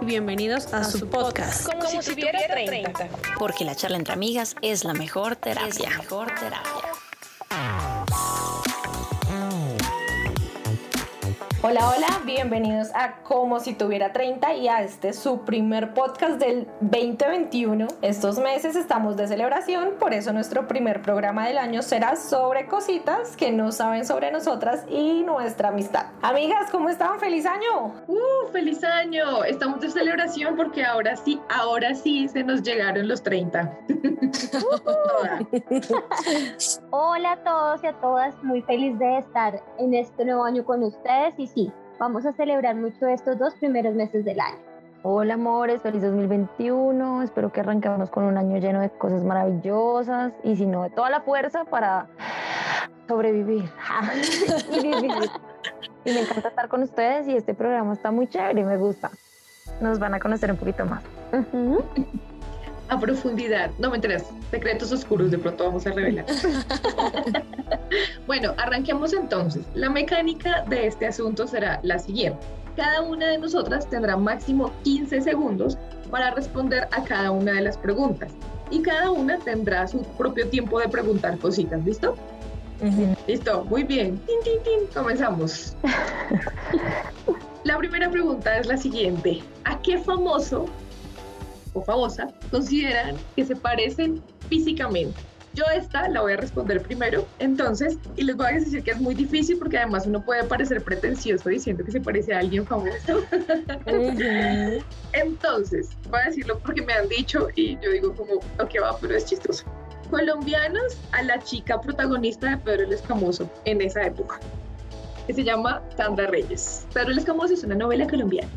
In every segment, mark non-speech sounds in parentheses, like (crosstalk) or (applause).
y bienvenidos a, su podcast. Como, si, tuviera 30. Porque la charla entre amigas es la mejor terapia. Es la mejor terapia. Hola, hola, bienvenidos a Como si tuviera 30 y a este su primer podcast del 2021. Estos meses estamos de celebración, por eso nuestro primer programa del año será sobre cositas que no saben sobre nosotras y nuestra amistad. Amigas, ¿cómo están? ¡Feliz año! ¡Uh, feliz año! Estamos de celebración porque ahora sí, ahora sí se nos llegaron los 30. (laughs) Hola a todos y a todas, muy feliz de estar en este nuevo año con ustedes y vamos a celebrar mucho estos dos primeros meses del año. Hola amores, feliz 2021, espero que arranquemos con un año lleno de cosas maravillosas y si no, de toda la fuerza para sobrevivir (laughs) y vivir. Y me encanta estar con ustedes y este programa está muy chévere y me gusta. Nos van a conocer un poquito más. A profundidad. No me enteras, secretos oscuros de pronto vamos a revelar. (laughs) bueno, arranquemos entonces. La mecánica de este asunto será la siguiente. Cada una de nosotras tendrá máximo 15 segundos para responder a cada una de las preguntas. Y cada una tendrá su propio tiempo de preguntar cositas, ¿listo? Listo, muy bien. Tin, tin, tin. Comenzamos. (laughs) la primera pregunta es la siguiente. ¿A qué famoso o famosa consideran que se parecen físicamente. Yo esta la voy a responder primero, entonces, y les voy a decir que es muy difícil porque además uno puede parecer pretencioso diciendo que se parece a alguien famoso. entonces, voy a decirlo porque me han dicho y yo digo como, ok, va, pero es chistoso. Colombianos a la chica protagonista de Pedro el Escamoso en esa época, que se llama Sandra Reyes. Pedro el Escamoso es una novela colombiana.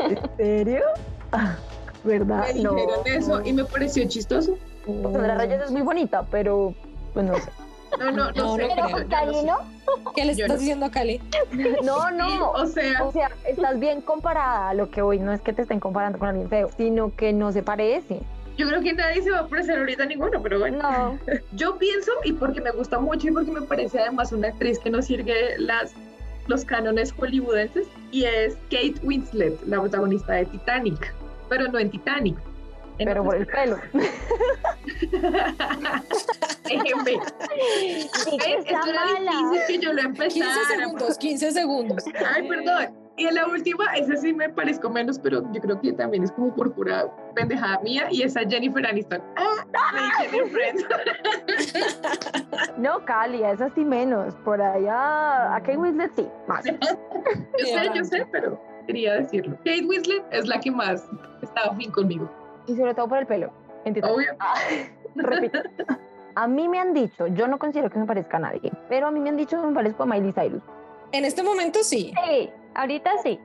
¿En serio? ¿Verdad? Me dijeron eso y me pareció chistoso. Sandra Reyes es muy bonita, pero pues no sé. No, no, no, sé. Pero Cali, ¿no? ¿Qué le estás diciendo a Cali? (laughs) No, no. (laughs) o sea. O sea, estás bien comparada a lo que hoy. No es que te estén comparando con alguien feo, sino que no se parece. Yo creo que nadie se va a parecer ahorita a ninguno, pero bueno. No. (laughs) Yo pienso, y porque me gusta mucho y porque me parece además una actriz que nos sirve las, los cánones hollywoodenses, y es Kate Winslet, la protagonista de Titanic pero no en Titanic. pero por el pelo. Déjenme. Esto era difícil que yo lo empezara. 15 segundos, 15 segundos. Ay, perdón. Y en la última, esa sí me parezco menos, pero yo creo que también es como por pura pendejada mía, y esa Jennifer Aniston. Ah, no, Cali, esa sí menos. Por allá, a Kate Winslet sí, más. (laughs) yo sé, yo sé, pero quería decirlo. Kate Winslet es la que más estaba fin conmigo. Y sobre todo por el pelo. Obvio. (laughs) repito. A mí me han dicho, yo no considero que me parezca a nadie, pero a mí me han dicho que me parezco a Miley Cyrus. En este momento sí. Sí, ahorita sí.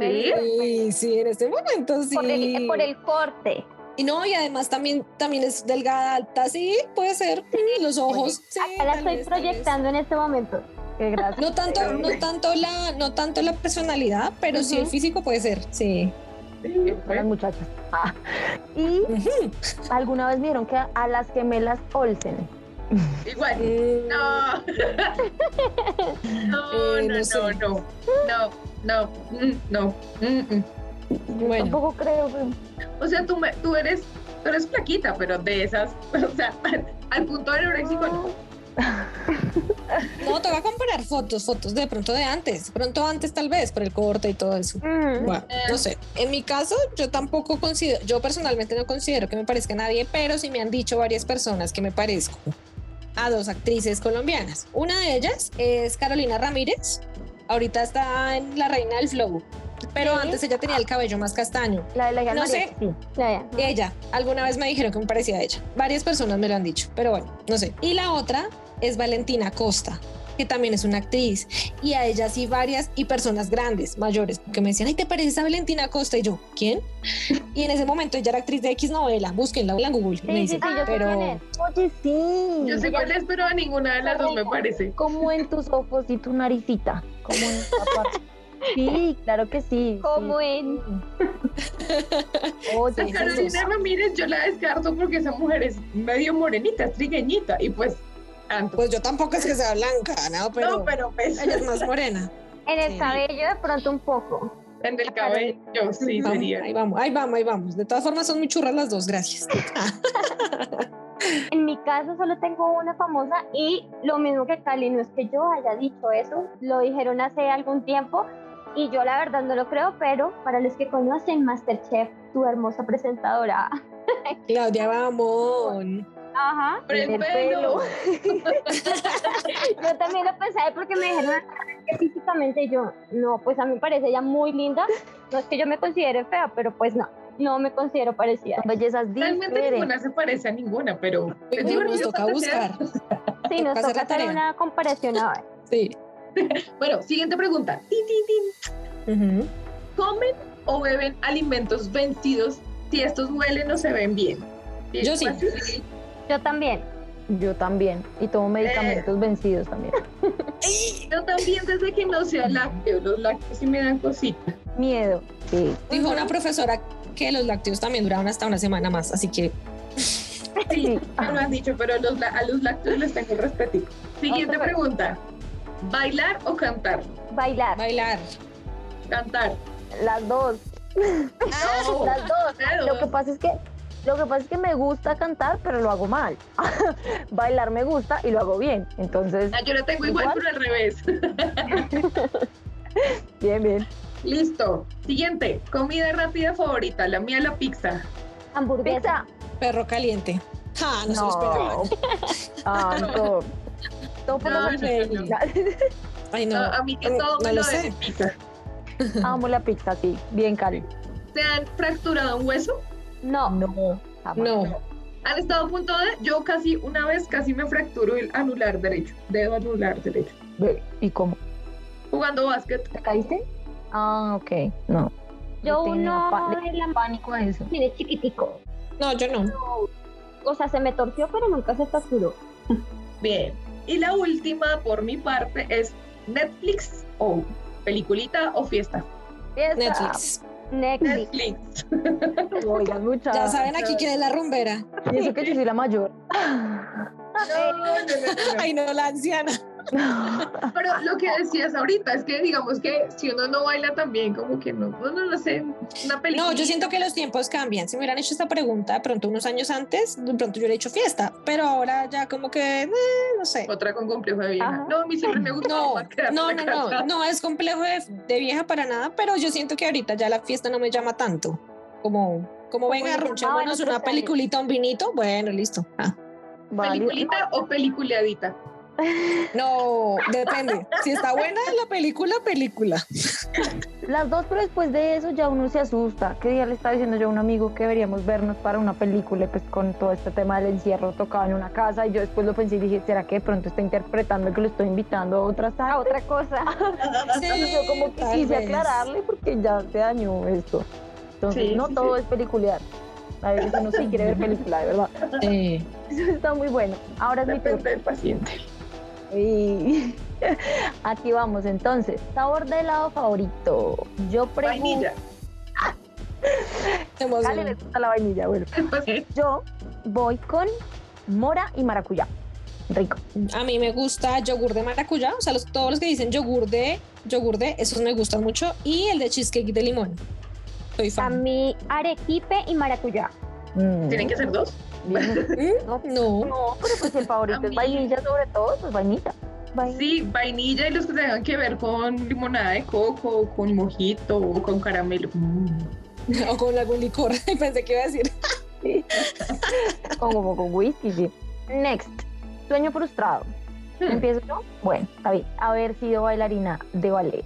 Sí, sí, en este momento sí. Por el, por el corte. Y no, y además también, también es delgada, alta, sí, puede ser. Los ojos. Sí, Acá la estoy proyectando en este momento. No tanto, no tanto la, no tanto la personalidad, pero sí el físico puede ser, sí. Sí, las muchachas. Ah. Y alguna vez vieron que a las gemelas Olsen. Igual. (laughs) No. No, no, no, no. No, no, no. Yo Bueno. tampoco creo. O sea, tú, me, tú eres tú eres flaquita, pero de esas, (laughs) o sea, al punto de anoréxico no. (laughs) No, te voy a comparar fotos, fotos de pronto de antes, pronto antes tal vez, por el corte y todo eso. Bueno, no sé. En mi caso, yo tampoco considero, yo personalmente no considero que me parezca a nadie, pero sí me han dicho varias personas que me parezco a dos actrices colombianas. Una de ellas es Carolina Ramírez. Ahorita está en La Reina del Flow. Pero Sí. antes ella tenía el cabello más castaño. La de la No María, sé. sí. Ya, ya. Ella, alguna vez me dijeron que me parecía a ella. Varias personas me lo han dicho, pero bueno, no sé. Y la otra es Valentina Costa, que también es una actriz. Y a ella sí varias y personas grandes, mayores, que me decían, ay, ¿te pareces a Valentina Costa? Y yo, ¿quién? Y en ese momento ella era actriz de X novela, búsquenla en Google. Sí, me sí, dice, sí, yo pero. Oye, sí. Yo sé cuál es, pero a ninguna de las dos me parece. Como en tus ojos y tu naricita. Como en parte. Sí, claro que sí. Como sí. en. Oye, A Carolina Ramírez yo la descarto porque esa mujer es medio morenita, es trigueñita y pues tanto. pues yo tampoco es que sea blanca, no, pero, no, pero pues, ella es más morena. En el Sí. cabello de pronto un poco. En el cabello, sí, sería. Ahí vamos, ahí vamos, ahí vamos. De todas formas, son muy churras las dos, gracias. En mi caso solo tengo una famosa y lo mismo que Cali, no es que yo haya dicho eso, lo dijeron hace algún tiempo y yo la verdad no lo creo, pero para los que conocen Masterchef, tu hermosa presentadora. Claudia Bamón. Ajá. Por el el pelo. (laughs) Yo también lo pensé porque me dijeron que físicamente yo, no, pues a mí me parece ella muy linda. No es que yo me considere fea, pero pues no, no me considero parecida. Bellezas Realmente diferentes. ninguna se parece a ninguna, pero es Nos toca buscar. (laughs) Sí, nos Toca hacer tarea. una comparación a ver. Sí. (laughs) Bueno, siguiente pregunta. Tin, tin, tin. Ujú. ¿Comen o beben alimentos vencidos si estos huelen o se ven bien? Yo sí. Yo también. Yo también. Y tomo medicamentos vencidos también. (laughs) Yo también desde que no sea lácteo, los lácteos sí me dan cositas. Miedo. Sí. Dijo una profesora que los lácteos también duraban hasta una semana más, así que Sí, me lo han dicho, pero los la- a los lácteos les tengo respetico. Siguiente Otra pregunta. ¿Bailar o cantar? Bailar. bailar. Cantar. Las dos. No, (laughs) Las dos. claro. Lo que pasa es que lo que pasa es que me gusta cantar, pero lo hago mal. (laughs) Bailar me gusta y lo hago bien. Entonces, Ah, Yo la tengo igual, ¿Igual? pero al revés. (laughs) bien, bien. Listo. Siguiente. Comida rápida favorita. La mía, la pizza. Hamburguesa. Pizza. Perro caliente. Ja, no, se lo esperaba. (laughs) Ah, no. Todo por No, no, no, no. Ay, no. No, a mí que Mm, todo no me lo lo sé. pizza. Amo la pizza, sí. Bien cali. ¿Se han fracturado un hueso? No. No. jamás. No. ¿Han estado a punto de? Yo casi, una vez casi me fracturo el anular derecho. Dedo anular derecho. ¿Y cómo? Jugando básquet. ¿Te caíste? Ah, ok. No. Yo uno le pánico a eso. tiene chiquitico. No, yo no. O sea, se me torció, pero nunca se fracturó. (laughs) Bien. Y la última, por mi parte, es Netflix o peliculita o fiesta. Fiesta. Netflix. Netflix. Netflix. Oigan, mucha. Ya saben aquí quién es la rumbera. Y eso que yo soy la mayor. No, no, no, no, no. Ay, no, la anciana. (laughs) Pero lo que decías ahorita es que digamos que si uno no baila también, como que no, no, no, no sé, una película. No, yo siento que los tiempos cambian. Si me hubieran hecho esta pregunta de pronto unos años antes, de pronto yo hubiera hecho fiesta, pero ahora ya como que, eh, no sé. Otra con complejo de vieja. Ajá. No, a mí siempre me gusta No, más no, no, no, casa. no es complejo de, de vieja para nada, pero yo siento que ahorita ya la fiesta no me llama tanto. Como, como venga, llamaban arrunchémonos otros una peliculita, un vinito, bueno, listo. Ah, Válido. ¿Peliculita o peliculeadita? (laughs) No, depende. Si está buena la película, película. (laughs) Las dos, pero después de eso ya uno se asusta. Que día le estaba diciendo yo a un amigo que deberíamos vernos para una película, y pues con todo este tema del encierro tocaba en una casa. Y yo después lo pensé y dije, ¿será que de pronto está interpretando que lo estoy invitando a otra A otra cosa. (laughs) Entonces yo como que quise vez. aclararle porque ya se dañó esto. Entonces, Sí, no sí, todo sí. es peliculear. A veces uno sí quiere ver película, de verdad. Sí. Eso está muy bueno. Ahora es mi turno. Depende del paciente. Y (laughs) aquí vamos entonces. Sabor de helado favorito. Yo pregunto. Vainilla. (laughs) Dale, le gusta la vainilla. Bueno, yo voy con mora y maracuyá. Rico. A mí me gusta yogur de maracuyá, o sea, los- todos los que dicen yogur de, yogur de, esos me gustan mucho. Y el de cheesecake de limón. Soy A fan. mí, arequipe y maracuyá. Mm, ¿Tienen que ser dos? ¿Mm? No, No. no, pero pues el favorito es vainilla sobre todo, pues vainilla. Vainilla. Sí, vainilla y los que tengan que ver con limonada de coco, con mojito o con caramelo. Mm. (laughs) O con algún licor. (laughs) Pensé que iba a decir. Como con whisky, sí. Next. Sueño frustrado. Hmm. ¿Empiezo yo? Bueno, está bien. Haber sido bailarina de ballet.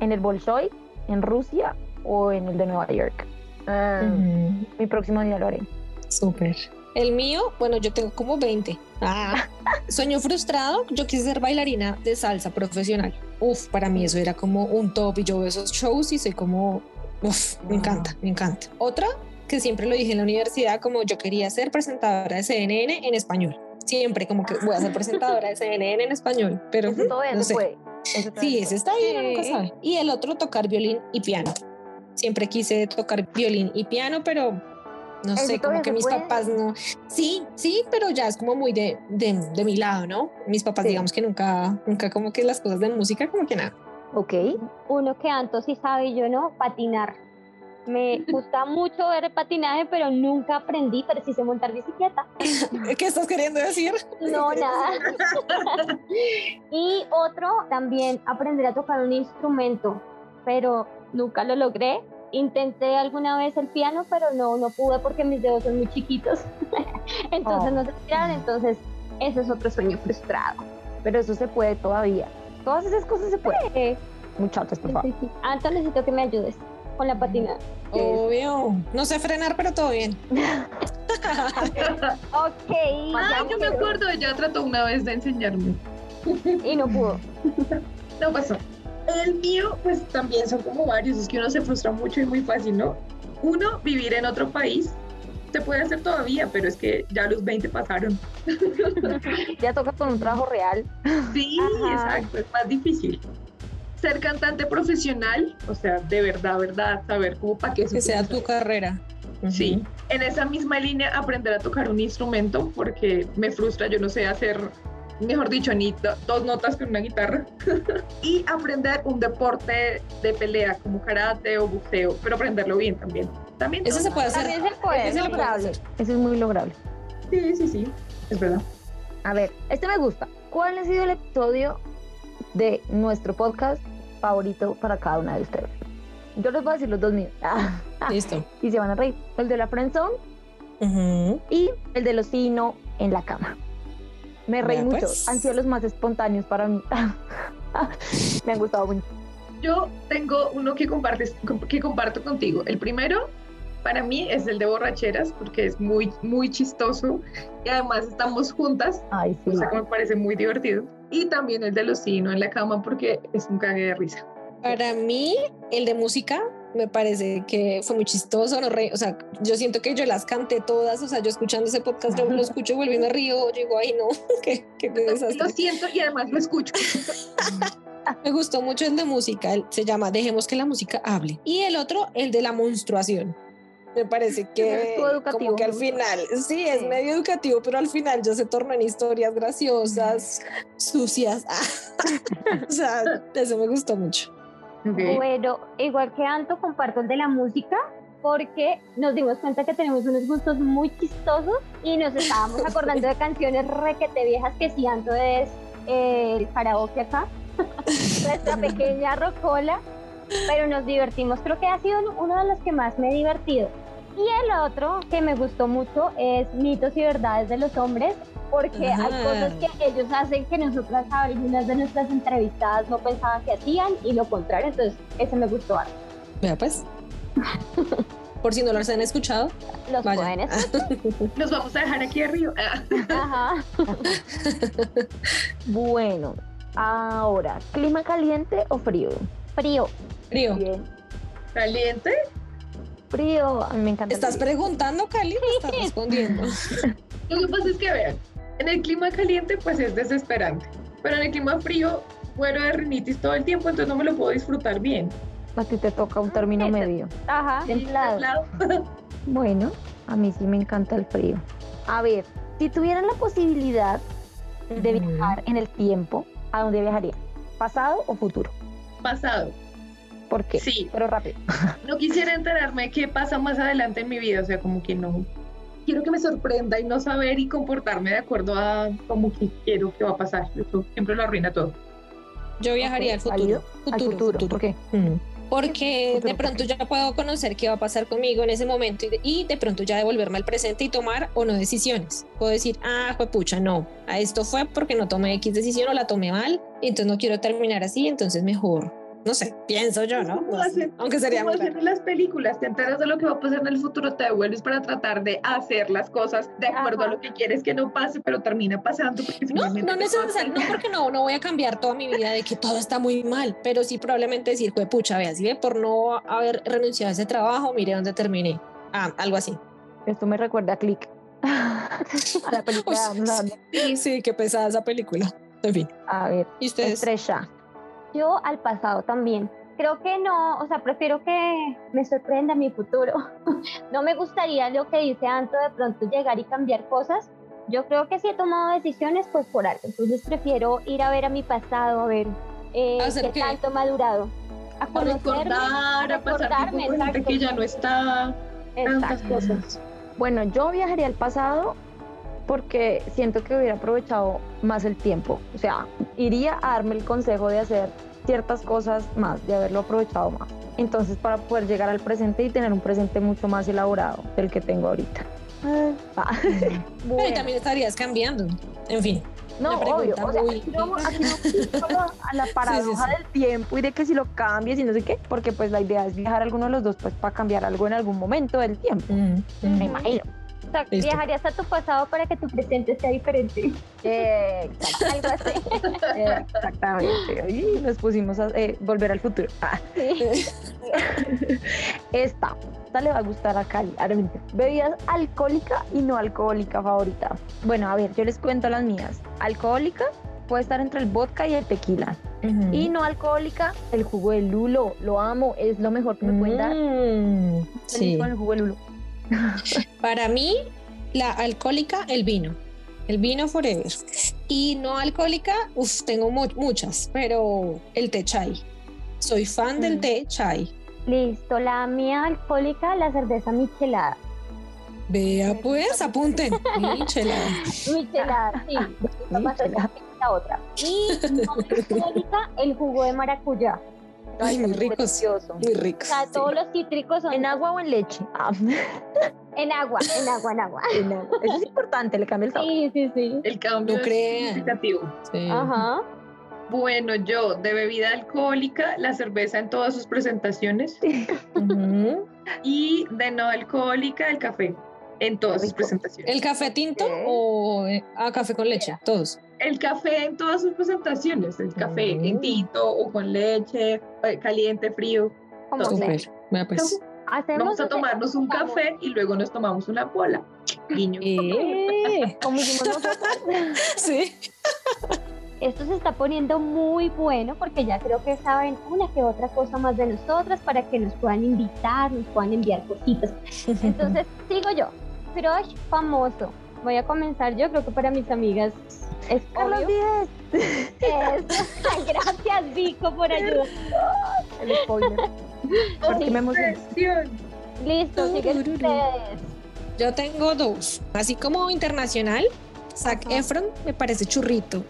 ¿En el Bolshoi? ¿En Rusia? ¿O en el de Nueva York? Ah, Mi próximo día lo haré. Súper. El mío, bueno, yo tengo como 20. Ah, (laughs) sueño frustrado. Yo quise ser bailarina de salsa profesional. Uf, para mí eso era como un top y yo veo esos shows y soy como, uf, me encanta, me encanta. Otra que siempre lo dije en la universidad, como yo quería ser presentadora de CNN en español. Siempre como que voy a ser presentadora de CNN en español, pero Eso todavía no se sé. puede. Eso todavía Sí, se ese está nunca Sí. sabe. Y el otro, tocar violín y piano. Siempre quise tocar violín y piano, pero no sé, como que mis puede. papás no. Sí, sí, pero ya es como muy de, de, de mi lado, ¿no? Mis papás, Sí. digamos que nunca, nunca como que las cosas de música, como que nada. Ok. Uno que Anto sí sabe y yo no, patinar. Me (laughs) gusta mucho ver el patinaje, pero nunca aprendí, pero sí sé montar bicicleta. (laughs) ¿Qué estás queriendo decir? No, nada. (laughs) y otro, también aprender a tocar un instrumento, pero nunca lo logré. Intenté alguna vez el piano, pero no, no pude porque mis dedos son muy chiquitos. (laughs) entonces Oh. no se tiran, entonces ese es otro sueño frustrado. Pero eso se puede todavía. Todas esas cosas se pueden. Muchachos, por favor. sí, sí. Anto, necesito que me ayudes con la patinada. Obvio. No sé frenar, pero todo bien. (laughs) Ok. Ah, yo me acuerdo, ella trató una vez de enseñarme. Y no pudo. (laughs) No pasó. El mío, pues también son como varios, es que uno se frustra mucho y muy fácil, ¿no? Uno, vivir en otro país. Se puede hacer todavía, pero es que ya los 20 pasaron. (laughs) Ya toca con un trabajo real. Sí, Ajá. exacto, es más difícil. Ser cantante profesional, o sea, de verdad, verdad, saber cómo para qué se Que sea tu carrera. Sí, en esa misma línea aprender a tocar un instrumento porque me frustra, yo no sé hacer, mejor dicho, ni do- dos notas con una guitarra. (laughs) y aprender un deporte de pelea como karate o buceo, pero aprenderlo bien también. También. Ese se puede hacer. También se puede. Ese Es se puede lograble. hacer. Eso es muy lograble. Sí, sí, sí, es verdad. A ver, este me gusta. ¿Cuál ha sido el episodio de nuestro podcast favorito para cada una de ustedes? Yo les voy a decir los dos míos. (laughs) Listo. y se van a reír. El de la friendzone Ujú. y el de los sí y no en la cama. Me reí mucho. pues. Han sido los más espontáneos para mí. (laughs) me han gustado mucho. Yo tengo uno que, compartes, que comparto contigo. El primero, para mí, es el de borracheras, porque es muy, muy chistoso y además estamos juntas, Ay, sí. o sea que me parece muy divertido. Y también el de los sino en la cama, porque es un cague de risa. Para mí, el de música me parece que fue muy chistoso. No re- o sea, yo siento que yo las canté todas. O sea, yo escuchando ese podcast, yo lo escucho y vuelvo y me río. Yo digo, ay, no, (laughs) qué, qué Lo siento y además lo escucho. (laughs) Me gustó mucho el de música. el- se llama Dejemos que la música hable. Y el otro, el de la menstruación. Me parece (laughs) que como que al final, sí, es medio educativo, pero al final ya se tornó en historias graciosas, sucias. o sea, eso me gustó mucho. Ok. Bueno, igual que Anto, comparto el de la música porque nos dimos cuenta que tenemos unos gustos muy chistosos y nos estábamos (laughs) acordando de canciones requete viejas que si Anto es eh, el karaoke acá, (laughs) nuestra (laughs) pequeña rocola, pero nos divertimos. Creo que ha sido uno de los que más me he divertido. Y el otro que me gustó mucho es mitos y verdades de los hombres, porque hay cosas que ellos hacen que nosotras, algunas de nuestras entrevistadas no pensaban que hacían y lo contrario, entonces ese me gustó. harto. Vea pues. (laughs) Por si no los han escuchado, Los vaya. pueden escuchar. (laughs) Nos vamos a dejar aquí arriba. (laughs) Ajá. Bueno, ahora, ¿clima caliente o frío? Frío. Frío. Bien. Caliente. Frío, a mí me encanta. el ¿Estás frío. preguntando, Cali? o estás respondiendo? (laughs) Lo que pasa es que vean, en el clima caliente pues es desesperante, pero en el clima frío muero de rinitis todo el tiempo, entonces no me lo puedo disfrutar bien. A ti te toca un término Ese. medio. Ajá. Templado. (laughs) Bueno, a mí sí me encanta el frío. A ver, si tuvieran la posibilidad de viajar en el tiempo, ¿a dónde viajaría? ¿Pasado o futuro? Pasado. ¿Por qué? Sí. Pero rápido. (laughs) No quisiera enterarme de qué pasa más adelante en mi vida, o sea, como que no. Quiero que me sorprenda y no saber y comportarme de acuerdo a como que quiero que va a pasar. Eso siempre lo arruina todo. Yo viajaría al futuro. Al futuro. ¿Por qué? Mm. Porque Futuro, de pronto ya puedo conocer qué va a pasar conmigo en ese momento y de, y de pronto ya devolverme al presente y tomar o no decisiones. Puedo decir, ah, fue pucha, no, a esto fue porque no tomé X decisión o la tomé mal y entonces no quiero terminar así, entonces mejor, no sé, pienso yo, ¿no? ¿Cómo No? Aunque sería Como muy en las películas, te enteras de lo que va a pasar en el futuro, te devuelves para tratar de hacer las cosas de acuerdo Ajá. a lo que quieres que no pase, pero termina pasando. Porque No, no te necesariamente, no porque no, no voy a cambiar toda mi vida de que todo está muy mal, pero sí probablemente decir, fue pucha, vea, si ve por no haber renunciado a ese trabajo, mire dónde terminé. Ah, algo así. Esto me recuerda a Click. (laughs) a la película. Sí, sí, qué pesada esa película. En fin, A ver, ¿y ustedes? estrella. Yo al pasado también. Creo que no, o sea, prefiero que me sorprenda mi futuro. (laughs) no me gustaría lo que dice Anto de pronto llegar y cambiar cosas. Yo creo que si he tomado decisiones, pues por algo. Entonces prefiero ir a ver a mi pasado, a ver Eh, ¿Hacer ¿Qué qué? tanto madurado? A A recordar, a pasar tiempo recordarme, con gente exacto. que ya no está. Tantas Exacto. cosas. Bueno, yo viajaría al pasado porque siento que hubiera aprovechado más el tiempo. O sea, iría a darme el consejo de hacer ciertas cosas más, de haberlo aprovechado más. Entonces, para poder llegar al presente y tener un presente mucho más elaborado del que tengo ahorita. Ah. (laughs) Pero Bueno. también estarías cambiando. En fin. No, obvio. O sea, aquí no, aquí no (laughs) a la paradoja sí. del tiempo y de que si lo cambies y no sé qué, porque pues la idea es viajar a alguno de los dos pues para cambiar algo en algún momento del tiempo. Mm, mm. Me imagino. O sea, Listo. viajarías a tu pasado para que tu presente sea diferente. Eh, exacto. Algo así. Eh, Exactamente. Y nos pusimos a eh, volver al futuro. Ah, Sí. (laughs) esta. Esta le va a gustar a Cali. Bebidas alcohólica y no alcohólica favorita. Bueno, a ver, yo les cuento las mías. Alcohólica puede estar entre el vodka y el tequila. Y no alcohólica, el jugo de lulo. Lo amo, es lo mejor que me pueden dar. Mm, Feliz Sí. Con el jugo de lulo. (laughs) Para mí, la alcohólica, el vino. El vino forever. Y no alcohólica, uff, tengo mu- muchas, pero el té chai. Soy fan del Mm. té chai. Listo, la mía alcohólica, la cerveza michelada. Vea pues, apunten. (laughs) Michelada. Michelada, sí. Más Michelada. la otra. Y no alcohólica, el jugo de maracuyá. Ay, muy ricos. delicioso. Muy rico. O sea, todos los cítricos son ¿En agua o en leche? Ah, (laughs) en agua, en agua, en agua. en agua. Eso es importante, le cambia el sabor. Sí, sí, sí. El cambio No es significativo. Sí. Ajá. Bueno, yo de bebida alcohólica, la cerveza en todas sus presentaciones (laughs) y de no alcohólica, el café en todas sus presentaciones. ¿El café tinto o eh, ah, café con leche? Todos. El café en todas sus presentaciones, el café Mm. en tinto o con leche, eh, caliente, frío. Como pues. Vamos a tomarnos un café y luego nos tomamos una bola. Guiño. Eh, (laughs) Como hicimos nosotros. (laughs) Sí. Esto se está poniendo muy bueno porque ya creo que saben una que otra cosa más de nosotras para que nos puedan invitar, nos puedan enviar cositas. (laughs) Entonces, sigo yo. Crush famoso. Voy a comenzar yo, creo que para mis amigas es Carlos obvio. Díez. Eso. (laughs) Gracias, Vico, por ayudar. El spoiler. Porque me emocioné. Obsesión. Listo, siguen Tururú. ustedes. Yo tengo dos. Así como internacional, Zac Ajá. Efron me parece churrito.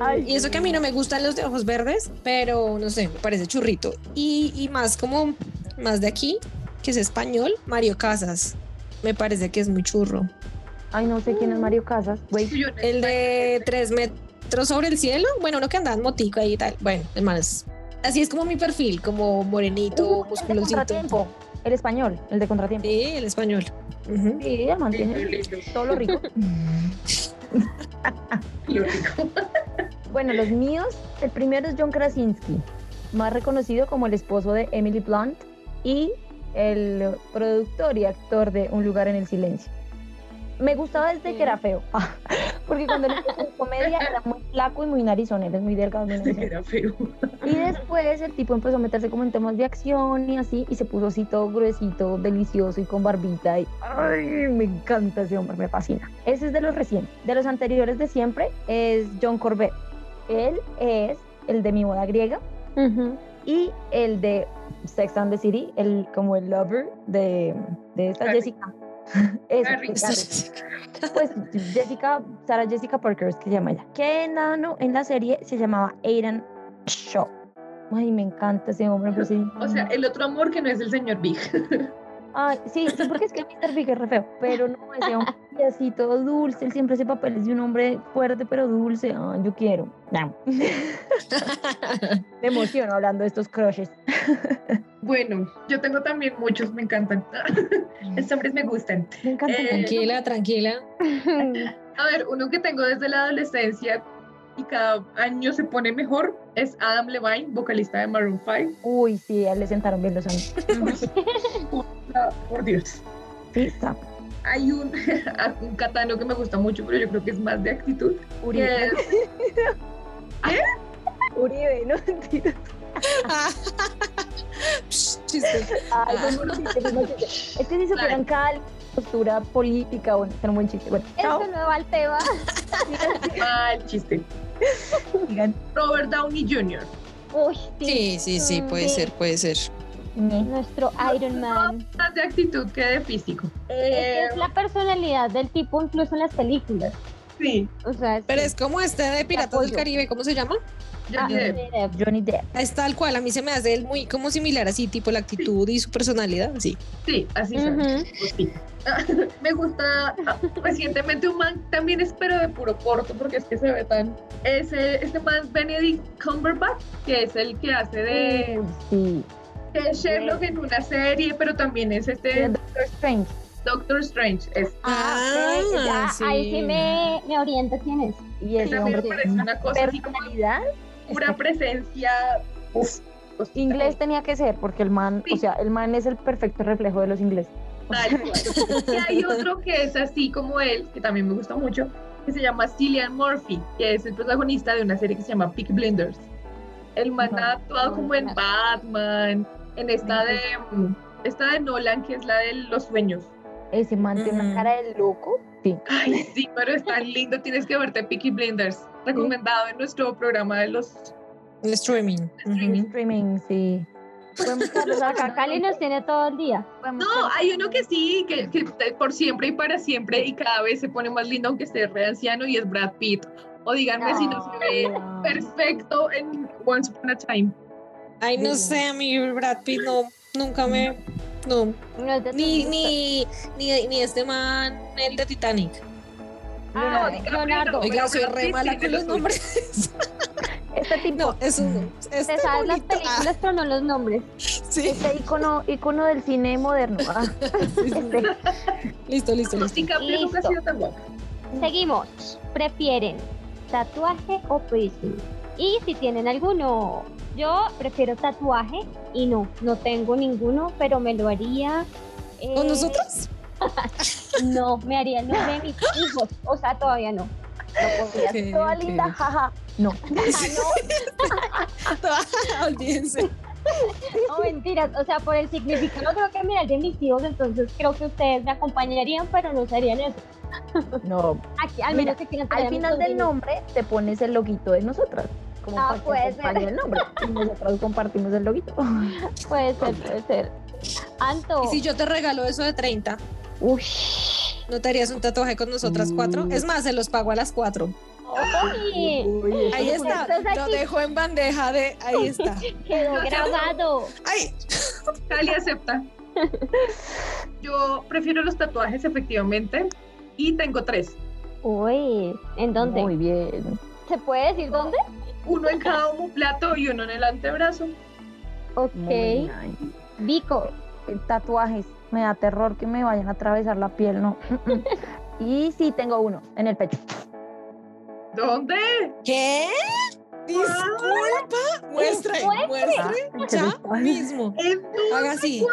Ay, Y eso que a mí no me gustan los de ojos verdes, pero no sé, me parece churrito. Y, y más como, más de aquí, que es español, Mario Casas. Me parece que es muy churro. Ay, no sé quién es Mario Casas. Güey, El de tres metros sobre el cielo, bueno, uno que anda en motico ahí y tal. Bueno, más. Así es como mi perfil, como morenito, Uh, el de musculosito. contratiempo. El español, el de contratiempo. Sí, el español. Sí, el man tiene Lindo, todo lo rico. (laughs) lo rico. Bueno, los míos, el primero es John Krasinski, más reconocido como el esposo de Emily Blunt y el productor y actor de Un lugar en el silencio. Me gustaba desde que era feo, (laughs) porque cuando él empezó en comedia era muy flaco y muy narizón, él es muy delgado. muy narizón. Era feo. Y después el tipo empezó a meterse como en temas de acción y así, y se puso así todo gruesito, delicioso y con barbita. Y ¡ay! me encanta ese hombre, me fascina. Ese es de los recientes. De los anteriores de siempre es John Corbett. Él es el de mi boda griega Ujú. Y el de Sex and the City, el, como el lover de, de esta Harry. Jessica. (laughs) Eso, Harry. pues, Harry. Pues Jessica, Sarah Jessica Parker es que se llama ella. Que enano en la serie se llamaba Aidan Shaw. Ay, me encanta ese hombre. pues, sí. O sea, el otro amor que no es el señor Big. (laughs) Ay, sí, sí, porque es que Mr. Big es re feo. Pero no, ese hombre y así todo dulce. Él siempre hace papeles de un hombre fuerte pero dulce. Ay, yo quiero. No. (laughs) Me emociono hablando de estos crushes. (laughs) Bueno, yo tengo también muchos, me encantan. (laughs) Estos hombres me gustan. Me encanta. Eh, Tranquila, tranquila. A ver, uno que tengo desde la adolescencia y cada año se pone mejor es Adam Levine, vocalista de Maroon 5. Uy, sí, a él le sentaron bien los años. Ah, (laughs) Por Dios. Sí, está. Hay un, (laughs) un catano que me gusta mucho, pero yo creo que es más de actitud. Uribe. es (laughs) Uribe, no mentira. Psh, chiste. Ay, chiste, chiste. Es que si supieran cal, postura política, bueno, un buen chiste. Bueno, chao. Eso no va al tema. mal chiste. Robert Downey Jr. Uy, Sí, sí, sí, puede ser, puede ser. Nuestro Iron Man. Más de actitud que de físico. Es Eh, la personalidad del tipo incluso en las películas. sí, O sea, Pero es como este de Piratas del. Caribe, ¿cómo se llama? Johnny Ah, Depp. Johnny Depp. Johnny Depp. Es tal cual, a mí se me hace él muy como similar así, tipo la actitud y su personalidad, sí. Sí, así. Ujú. Pues sí. (laughs) Me gusta ah, recientemente un man también es pero de puro corto porque es que se ve tan ese este man Benedict Cumberbatch que es el que hace de, Sí. de Sherlock en una serie pero también es este Doctor Strange. Doctor Strange es Ah, ok, ya, sí. ahí sí me, me orienta quién es. Y ese también hombre parece una cosa así como personalidad. Pura presencia uf, Inglés tenía que ser, porque el man, Sí. o sea, el man es el perfecto reflejo de los ingleses. tal cual. y hay otro que es así como él que también me gusta mucho que se llama Cillian Murphy que es el protagonista de una serie que se llama Peak Blinders el man ha actuado como en. Batman en esta de esta de Nolan que es la de los sueños Ese man tiene una cara de loco. Ay, sí, pero es tan lindo, tienes que verte Peaky Blinders, recomendado en nuestro programa de los El streaming. Streaming. Streaming, sí. Acá Cali nos tiene todo el día. podemos No, hay uno que sí, que, que por siempre y para siempre y cada vez se pone más lindo aunque esté re anciano y es Brad Pitt. O díganme si no se ve Ah, perfecto en Once Upon a Time. Ay, no Sí. sé, a mí Brad Pitt no, nunca me, no, No es de ni, ni, ni, ni este man, el de Titanic. Ah, Leonardo. Oiga, soy re mala con lo los nombres. Este tipo, No, eso no. Este Te sabes las bonito. Ah, películas, pero no los nombres. sí, este icono, icono del cine moderno. Ah, (laughs) sí, sí. este, Listo, listo, listo. DiCaprio nunca ha Listo. sido tan guapo. Seguimos. ¿Prefieren tatuaje o piercing? Y si tienen alguno, yo prefiero tatuaje y no, no tengo ninguno, pero me lo haría. eh, ¿Con nosotros? (laughs) No, me haría el nombre de mis hijos. O sea, todavía no. no podría ser Ok, toda linda, jaja. No. Olvídense. (laughs) (laughs) No, mentiras. O sea, por el significado creo que me de mis hijos, entonces creo que ustedes me acompañarían, pero no serían eso. (laughs) No. Aquí, al Mira, que Al final del nombre te pones el loguito de nosotras. Como Ah, puede ser. el nombre. Y nosotros compartimos el loguito. (laughs) Puede ser, puede ser. Anto. Y si yo te regalo eso de 30, Uy. ¿no te harías un tatuaje con nosotras cuatro? Mm. Es más, se los pago a las cuatro. Uy, Ahí es está, lo dejo en bandeja de... Ahí está. (laughs) quedó grabado. Ay, Cali acepta. Yo prefiero los tatuajes, efectivamente, y tengo tres. Uy, ¿en dónde? Muy bien. ¿Se puede decir dónde? Uno en cada plato y uno en el antebrazo. Ok. Vico. Tatuajes. Me da terror que me vayan a atravesar la piel, no. (laughs) Y sí, tengo uno en el pecho. ¿Dónde? ¿qué? Disculpa. Muestre, muestre. Ah, Ya mismo. Haga así.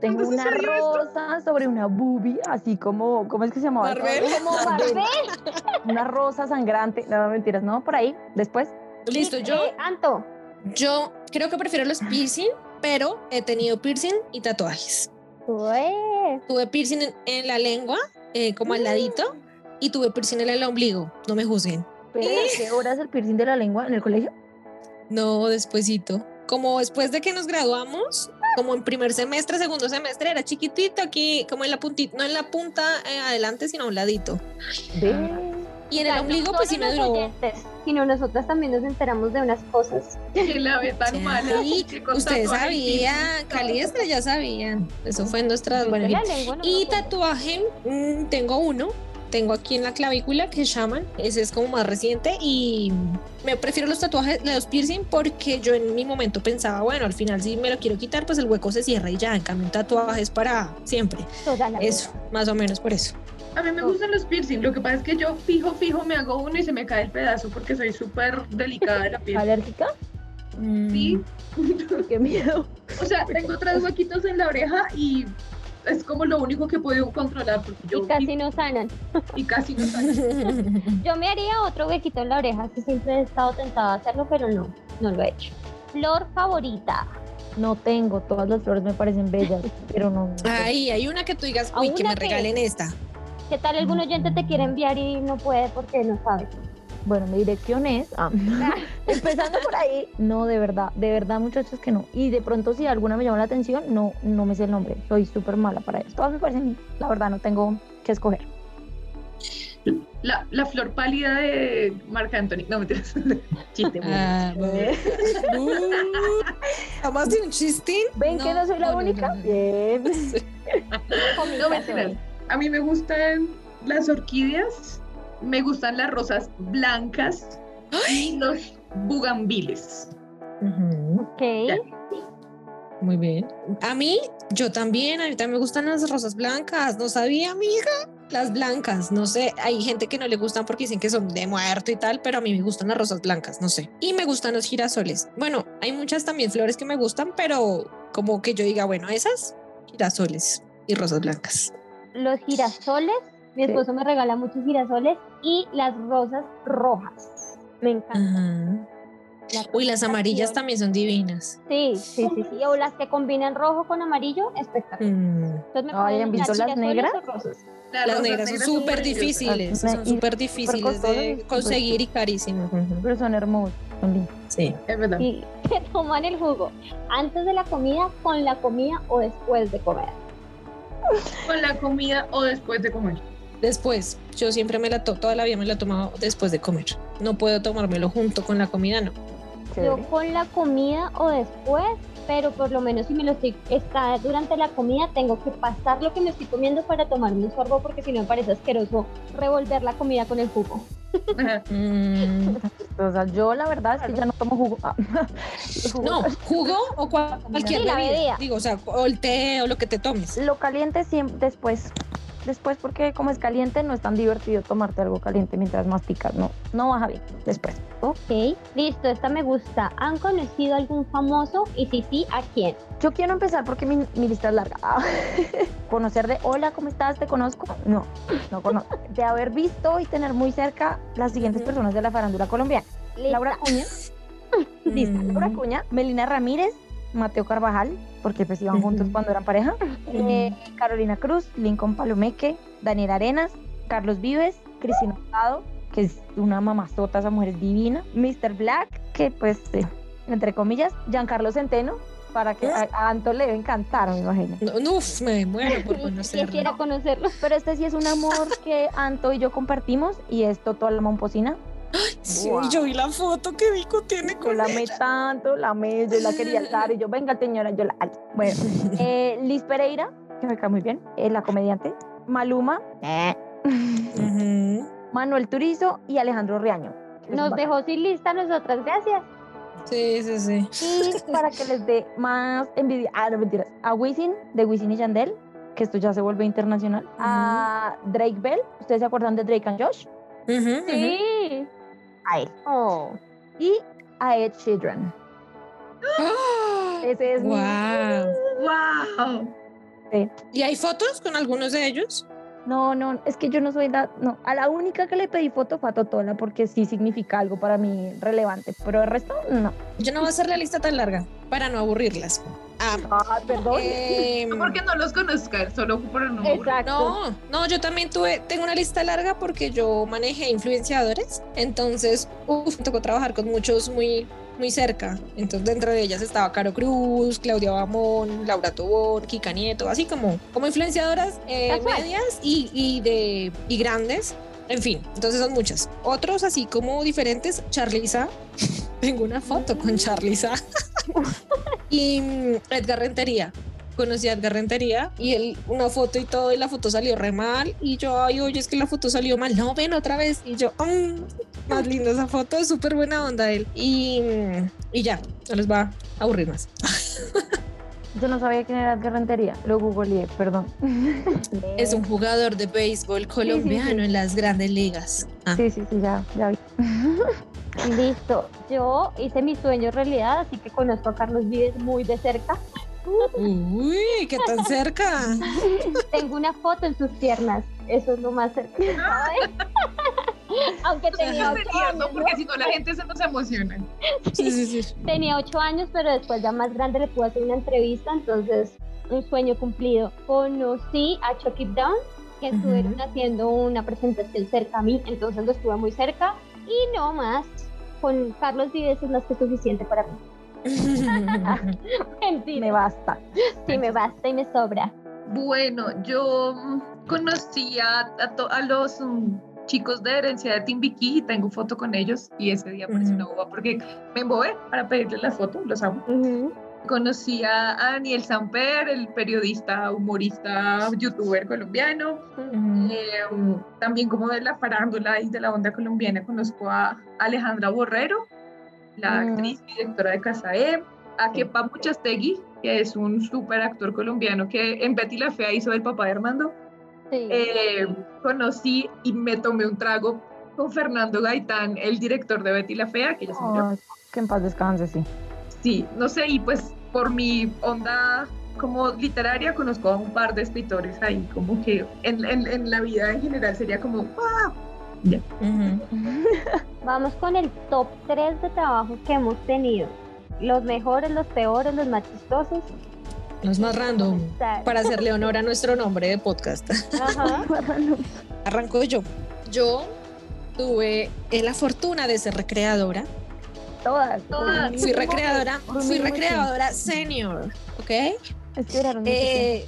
Tengo ¿Cuándo una esto? rosa sobre una boobie, así como, ¿cómo es que se llamaba? Marvel. Como Marvel. Una rosa sangrante. No, mentiras, no, por ahí. Después. Listo, yo, Eh, Anto. yo creo que prefiero los piercing, pero he tenido piercing y tatuajes. Uy. Tuve piercing en, en la lengua, eh, como al ladito, y tuve piercing en el ombligo. No me juzguen. Pero, ¿Qué horas el piercing de la lengua en el colegio? No, despuesito. Como después de que nos graduamos, como en primer semestre, segundo semestre, era chiquitito aquí, como en la puntita, no en la punta eh, adelante, sino a un ladito. Ve. Y en O el sea, ombligo, no pues sí me duró. oyentes, sino nosotras también nos enteramos de unas cosas. (laughs) Que la ve tan mala. Sí, ustedes sabían, Cali ya sabían. Eso fue en nuestras. Bueno, no Y acuerdo. tatuaje, mm, tengo uno. Tengo aquí en la clavícula que es Shaman. Ese es como más reciente y me prefiero los tatuajes, los piercing, porque yo en mi momento pensaba, bueno, al final si me lo quiero quitar, pues el hueco se cierra y ya. En cambio, un tatuaje es para siempre. Toda la Eso, más o menos por eso. A mí me gustan los piercing. Lo que pasa es que yo fijo, fijo, me hago uno y se me cae el pedazo porque soy súper delicada de la piel. ¿Alérgica? Sí. (laughs) Qué miedo. O sea, tengo tres huequitos en la oreja y es como lo único que he podido controlar porque yo Y casi no sanan. y casi no sale. (laughs) Yo me haría otro huequito en la oreja, que siempre he estado tentada a hacerlo, pero no, no lo he hecho. Flor favorita. No tengo, todas las flores me parecen bellas, pero no. Ay, hay una que tú digas, uy, que me que- regalen esta. ¿Qué tal algún oyente te quiere enviar y no puede porque no sabe? Bueno, mi dirección es. ah, (laughs) (laughs) empezando por ahí. No, de verdad, de verdad, muchachos, que no. Y de pronto, si alguna me llama la atención, no, no me sé el nombre. Soy súper mala para eso. Todas me parecen, la verdad, no tengo que escoger. La, la flor pálida de Marc Anthony. No, mentiras. (laughs) Chiste. muy Ah. ¿Jamás de un chistín? ¿Ven que no soy la no, única? no, no. Bien. No, mentiras. A mí me gustan las orquídeas, me gustan las rosas blancas y los bugambiles. Ujú, Ok. Ya. Muy bien. A mí, yo también, a mí también me gustan las rosas blancas. No sabía, amiga. Las blancas, no sé, hay gente que no le gustan porque dicen que son de muerto y tal, pero a mí me gustan las rosas blancas, no sé. Y me gustan los girasoles. Bueno, hay muchas también flores que me gustan, pero como que yo diga, bueno, esas, girasoles y rosas blancas. Los girasoles, mi Sí. esposo me regala muchos girasoles y las rosas rojas. Me encantan. Uy, las amarillas también son divinas. Sí, sí, sí, sí. O las que combinan rojo con amarillo, espectacular. Mm. Entonces me ¿han visto las negras? Las negras son súper difíciles, Ah, son súper difíciles de súper- conseguir y carísimas. Pero son hermosos, son lindos. Sí. Es verdad. Y (laughs) que toman el jugo antes de la comida, con la comida o después de comer. Con la comida o después de comer. Después, yo siempre me la tomo, toda la vida me la he tomado después de comer. No puedo tomármelo junto con la comida, no. Yo con la comida o después, pero por lo menos si me lo estoy está durante la comida tengo que pasar lo que me estoy comiendo para tomarme un sorbo porque si no me parece asqueroso revolver la comida con el jugo. (laughs) Mm, O sea, yo la verdad es que ya no tomo jugo. Ah, jugo- (laughs) no, jugo o cual- cualquier Sí, la bebida. bebida. Digo, o sea, o el té o lo que te tomes. Lo caliente siempre después. Después porque como es caliente no es tan divertido tomarte algo caliente mientras masticas. No, no baja bien. Después. Ok, listo, esta me gusta. ¿Han conocido algún famoso? Y si sí, ¿a quién? Yo quiero empezar porque mi, mi lista es larga. Ah, (laughs) Conocer de hola, ¿cómo estás? ¿Te conozco? No, no conozco. De haber visto y tener muy cerca las siguientes personas de la farándula colombiana. Lista. Laura Cuña, lista, (laughs) Mm. Laura Cuña, Melina Ramírez, Mateo Carvajal, porque pues iban juntos cuando eran pareja, eh, Carolina Cruz, Lincoln Palomeque, Daniel Arenas, Carlos Vives, Cristina Hurtado, que es una mamazota, esa mujer es divina, Mr. Black, que pues, eh, entre comillas, Giancarlo Centeno, para que a, a Anto le debe encantar, me imagino. No, no, uf, me muero por (laughs) Quisiera conocerlo. conocerlo. Pero este sí es un amor que Anto y yo compartimos y es Toto la Sí, Wow. yo vi la foto que Vico tiene Yo con la amé tanto, la amé, yo la quería (laughs) alzar y yo, venga señora, yo la alzo. Bueno, (laughs) eh, Liz Pereira, que me cae muy bien, es la comediante, Maluma, eh. Manuel Turizo y Alejandro Riaño. Nos bacán. dejó sin lista nosotras, gracias. Sí, sí, sí. Y para que les dé más envidia, ah, no mentiras, a Wisin, de Wisin y Yandel, que esto ya se vuelve internacional, a Drake Bell, ¿ustedes se acuerdan de Drake and Josh? Ujú. Sí. A él. Oh. Y a Ed Sheeran. ¡Ah! Ese es mi... Wow. ¡Wow! ¿Y hay fotos con algunos de ellos? No, no, es que yo no soy la, no, a la única que le pedí foto fue a Totola porque sí significa algo para mí relevante, pero el resto no. Yo no voy a hacer la lista tan larga para no aburrirlas. Ah, Ah, perdón. em, No porque no los conozcan, solo por el nombre. Exacto. No, no, yo también tuve, tengo una lista larga porque yo manejé influenciadores, entonces, uf, me tocó trabajar con muchos muy, muy cerca. Entonces, dentro de ellas estaba Caro Cruz, Claudia Bamón, Laura Tobón, Kika Nieto, así como, como influenciadoras eh, medias y, y de, y grandes. En fin, entonces son muchas. Otros así como diferentes, Charliza. (laughs) Tengo una foto con Charliza. (laughs) y mm, Edgar Rentería conocí a Edgar Rentería y él una foto y todo y la foto salió re mal y yo ay oye es que la foto salió mal no ven otra vez y yo "Mm, más (laughs) linda esa foto súper buena onda él y, y ya no les va a aburrir más (laughs) Yo no sabía quién era Edgar Rentería, lo googleé, perdón. (laughs) es un jugador de béisbol colombiano en las grandes ligas Ah, Sí, sí, sí, ya, ya vi. Listo. Yo hice mi sueño realidad, así que conozco a Carlos Vives muy de cerca. Uy qué tan cerca (laughs) Tengo una foto en sus piernas. Eso es lo más cerca. (laughs) Aunque tenía ocho sería, años. Porque si no, la gente se nos emociona. sí sí sí Tenía ocho años, pero después ya más grande le pude hacer una entrevista, entonces un sueño cumplido. Conocí a Chucky Down, que estuvieron haciendo una presentación cerca a mí, entonces lo estuve muy cerca. Y no más, con Carlos Vives es más que suficiente para mí. (laughs) Me basta. Sí, me basta y me sobra. Bueno, yo mm, conocí a, a, los mm, chicos de herencia de Timbiquí y tengo foto con ellos y ese día pareció una boba porque me embobé para pedirles la foto, los amo. Conocí a Daniel Samper, el periodista, humorista, youtuber colombiano. Em, también como de la farándula y de la onda colombiana conozco a Alejandra Borrero, la actriz y directora de Casae, a Kepa Muchastegui, que es un súper actor colombiano que en Betty la Fea hizo el papá de Armando. Eh, conocí y me tomé un trago con Fernando Gaitán, el director de Betty la Fea, que ya se Que en paz descanse, sí. Sí, no sé, y pues por mi onda como literaria conozco a un par de escritores ahí, como que en, en, la vida en general sería como, ¡ah! Ya. (laughs) Vamos con el top 3 de trabajos que hemos tenido. Los mejores, los peores, los más Los más random, para hacerle honor a nuestro nombre de podcast. Ajá. (laughs) Arranco yo. Yo tuve la fortuna de ser recreadora todas. Todas. Fui recreadora, fui recreadora senior, ¿ok? Eh,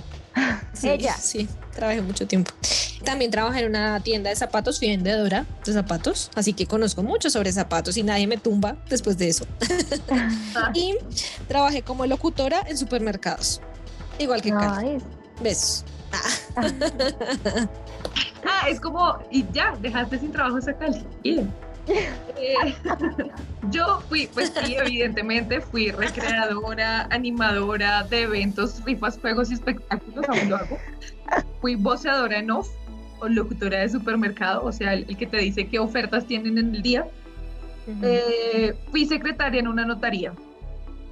sí, Ella. Sí, trabajé mucho tiempo. También trabajé en una tienda de zapatos, fui vendedora de zapatos, así que conozco mucho sobre zapatos y nadie me tumba después de eso. (laughs) y trabajé como locutora en supermercados, igual que Carlos. Besos. Ah. (laughs) ah. es como, y ya, dejaste sin trabajo esa Cali. Eh, (laughs) yo fui, pues sí, evidentemente fui recreadora, animadora de eventos, rifas, juegos y espectáculos, aún lo hago. Fui voceadora en off o locutora de supermercado, o sea, el, que te dice qué ofertas tienen en el día. Eh, fui secretaria en una notaría.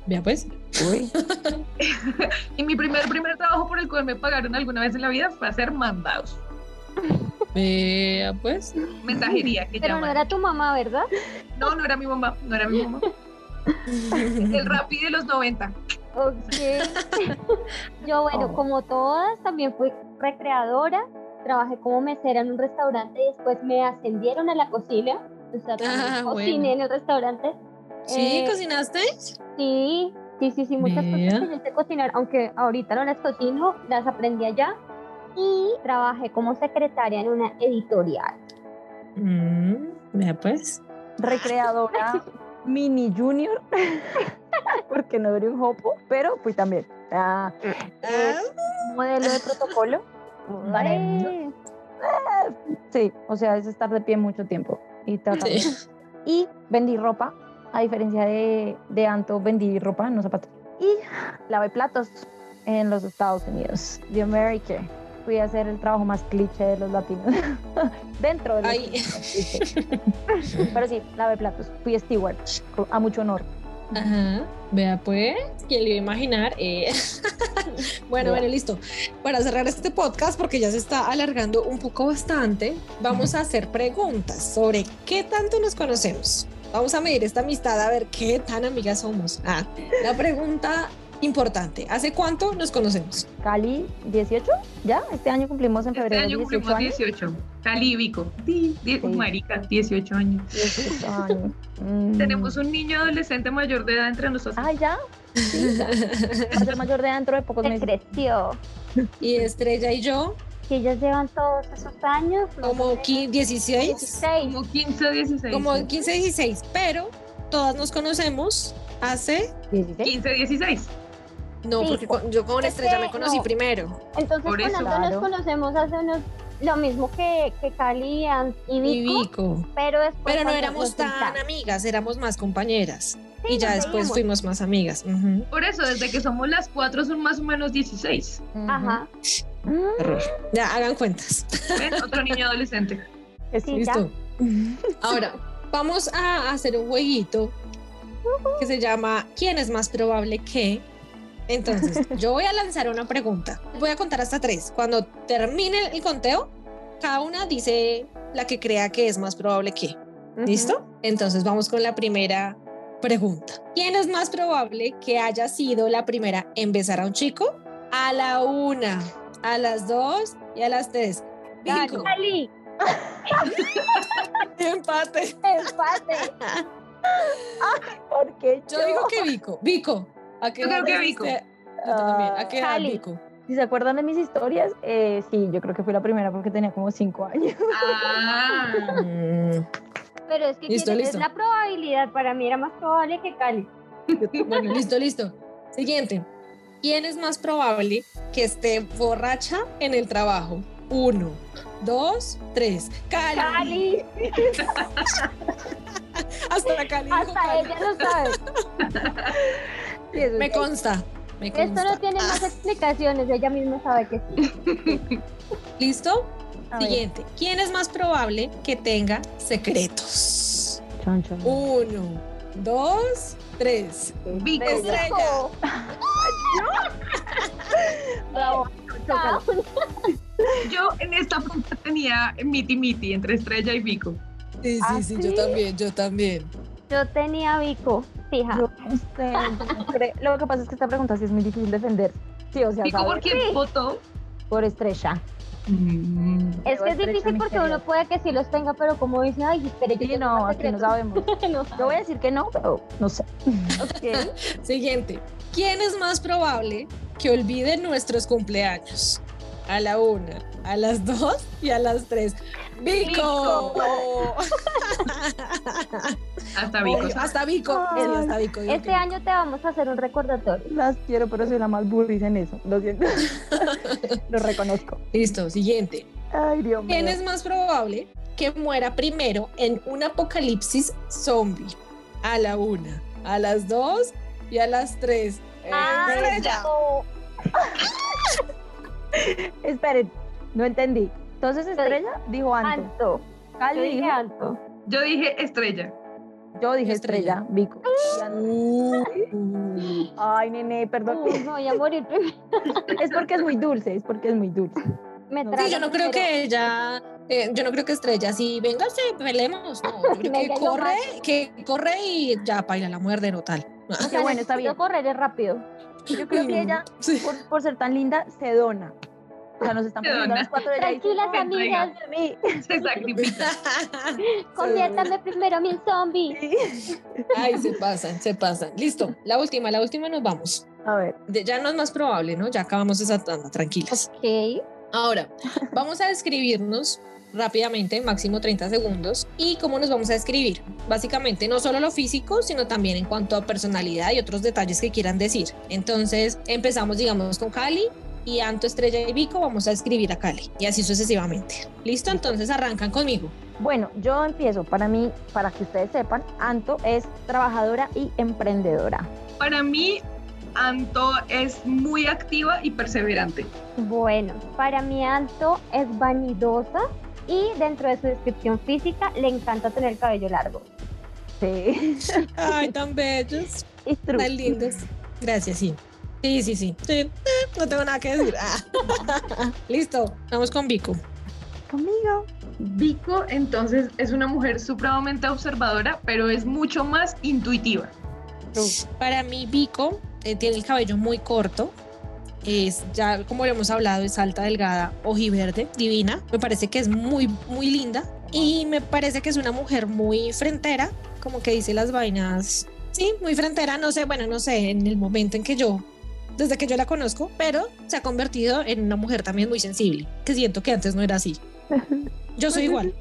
Vea pues. (laughs) y mi primer, primer trabajo por el cual me pagaron alguna vez en la vida fue hacer mandados. Vea, pues. Mensajería que Pero no era tu mamá, ¿verdad? No, no era mi mamá, no era mi mamá. (laughs) El Rappi de los 90. Ok. Yo, bueno, oh. como todas, también fui recreadora. Trabajé como mesera en un restaurante y después me ascendieron a la cocina. O sea, ah, cociné en el restaurante. ¿Sí? Eh, ¿Cocinaste? Sí, sí, sí, sí, muchas cosas que yo sé cocinar, aunque ahorita no las cocino, las aprendí allá y trabajé como secretaria en una editorial. Mm, vea pues. Recreadora mini junior, (laughs) porque no duré un hopo, pero fui también. Ah, modelo de protocolo. Sí, o sea, es estar de pie mucho tiempo y Y vendí ropa, a diferencia de, de Anto, vendí ropa, no zapatos. Y lavé platos en los Estados Unidos, de America fui a hacer el trabajo más cliché de los latinos. (laughs) Dentro de los Pero sí, lavé platos. Fui steward, a mucho honor. Ajá. Vea pues, ¿quién le iba a imaginar? Eh, (laughs) bueno, bueno, listo. Para cerrar este podcast, porque ya se está alargando un poco bastante, vamos a hacer preguntas sobre qué tanto nos conocemos. Vamos a medir esta amistad a ver qué tan amigas somos. Ah, la pregunta importante. ¿Hace cuánto nos conocemos? Cali, 18, ¿ya? Este año cumplimos en este febrero. Este año cumplimos 18. Cali y Vico. Sí, Marica, 18 años. 18 (laughs) años. Mm. Tenemos un niño adolescente mayor de edad entre nosotros. Ah, ya. Sí, Va a ser mayor de edad dentro de pocos meses. creció. ¿Y Estrella y yo? que ellos llevan todos esos años. Como 16. 16. Como 15, 16. Como 15, 16. Pero todas nos conocemos hace 15, 16. No, porque yo con Estrella me conocí primero. Entonces Por con nos conocemos hace unos lo mismo que, que Cali y Vico, Pero, pero no éramos tan amigas, éramos más compañeras. y ya después fuimos más amigas. Por eso, desde que somos las cuatro son más o menos 16. Ajá. Ya, hagan cuentas. Otro niño adolescente. Listo. Ahora, vamos a hacer un jueguito que se llama ¿Quién es más probable que? Entonces, (laughs) yo voy a lanzar una pregunta. Voy a contar hasta tres. Cuando termine el conteo, cada una dice la que crea que es más probable que. ¿Listo? Entonces vamos con la primera pregunta. ¿Quién es más probable que haya sido la primera en besar a un chico? A la una, a las dos y a las tres. Cali. (laughs) Empate. Empate. (laughs) Porque Yo digo que Vico. Vico. ¿A qué Yo creo que? Vico. Yo también. ¿A qué edad, Cali. Vico? Si se acuerdan de mis historias, eh, sí, yo creo que fui la primera porque tenía como cinco años. (laughs) Ah, Pero es que Listo, ¿quién- listo. es la probabilidad. Para mí era más probable que Cali. Bueno, listo, listo. Siguiente. ¿Quién es más probable que esté borracha en el trabajo? Uno, dos, tres. Cali. Cali. (laughs) Hasta Cali. dijo Hasta Cali. ella lo sabe. (laughs) Sí, eso Me sí. consta. Me Esto consta. no tiene más explicaciones. Ella misma sabe que sí. ¿Listo? A ver, Siguiente. ¿Quién es más probable que tenga secretos? chon, chon. Uno, dos, tres. Vico. Estrella. Vico. (laughs) Bravo. Yo en esta pregunta tenía miti miti entre Estrella y Vico. Sí, ¿Ah, sí, sí, sí? yo también, yo también. Yo tenía Vico. Fija. Yo no sé, yo no creo- Lo que pasa es que esta pregunta sí es muy difícil defender. Sí, o sea, ¿por quién votó? por estrella. Mm, Es que es difícil porque uno puede que sí los tenga, pero como dice, ay, espere, yo Sí, no, aquí no secretos". sabemos. (laughs) No Yo voy a decir que no, pero no sé. (laughs) Ok. Siguiente. ¿Quién es más probable que olvide nuestros cumpleaños? A la una, a las dos y a las tres. (laughs) ¡Vico! hasta Vico. Hasta Vico. Ay. Sí, hasta Vico. Este año te vamos a hacer un recordatorio. Las quiero, pero soy la más burrisa en eso. Lo siento. (laughs) Lo reconozco. Listo, siguiente. Ay, Dios mío. ¿Quién es más probable que muera primero en un apocalipsis zombie? A la una, a las dos y a las tres. Ah, Estrella. no. (laughs) Esperen, no entendí. Entonces, Estrella dijo Anto. Anto. Cali Yo dije dijo, Anto. Yo dije Estrella. yo dije Estrella. Estrella, Vico. Y Anto. Uh. Ay, nene, perdón. Me voy a morir primero. (laughs) Es porque es muy dulce, es porque es muy dulce. Me Sí, yo no creo que ella, eh, yo no creo que Estrella sí, venga, sí, peleemos. No, yo creo (laughs) que corre, que corre y ya, paila, la muerde o tal. O sea, bueno, está bien. correr es rápido. Yo creo que (laughs) ella, Sí. por, por ser tan linda, se dona. O sea, nos están poniendo a las cuatro de y Tranquilas, amigas. Se sacrifica. (laughs) Conviértame primero en zombie. Ay, se pasan, se pasan. Listo, la última, la última nos vamos. A ver, De- ya no es más probable, ¿no? Ya acabamos esa tanda, tranquilas. Ok. Ahora, vamos a describirnos rápidamente, máximo 30 segundos. ¿Y cómo nos vamos a describir? Básicamente, no solo lo físico, sino también en cuanto a personalidad y otros detalles que quieran decir. Entonces, empezamos, digamos, con Cali y Anto, Estrella y Vico, vamos a escribir a Cali y así sucesivamente. ¿Listo? Entonces, arrancan conmigo. bueno, yo empiezo. Para mí, para que ustedes sepan, Anto es trabajadora y emprendedora. Para mí, Anto es muy activa y perseverante. Bueno, para mí Anto es vanidosa y dentro de su descripción física le encanta tener el cabello largo. Sí. Ay, (laughs) tan bellos, tan lindos. Gracias, sí. Sí, sí, sí. Sí, eh, no tengo nada que decir. Ah. (laughs) Listo, vamos con Vico. Conmigo. Vico, entonces, es una mujer supremamente observadora, pero es mucho más intuitiva. Para mí, Vico eh, tiene el cabello muy corto. Es ya, como lo hemos hablado, es alta, delgada, ojiverde, divina. Me parece que es muy, muy linda. Y me parece que es una mujer muy frentera, como que dice las vainas. Sí, muy frentera. No sé, bueno, no sé, en el momento en que yo, desde que yo la conozco, pero se ha convertido en una mujer también muy sensible, que siento que antes no era así. (laughs) Yo soy igual.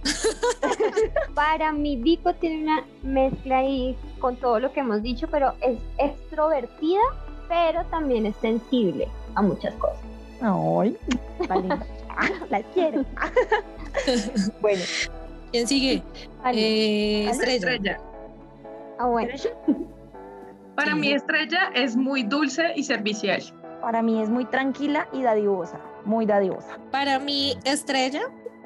(laughs) Para mí Vico tiene una mezcla ahí con todo lo que hemos dicho, pero es extrovertida, pero también es sensible a muchas cosas. Ay, la (laughs) linda. La quiero. bueno, ¿Quién sigue? Vale. Eh, Estrella. Estrella. ah, bueno. Para Sí. mí, Estrella es muy dulce y servicial. para mí es muy tranquila y dadivosa. Muy dadivosa. Para mí, Estrella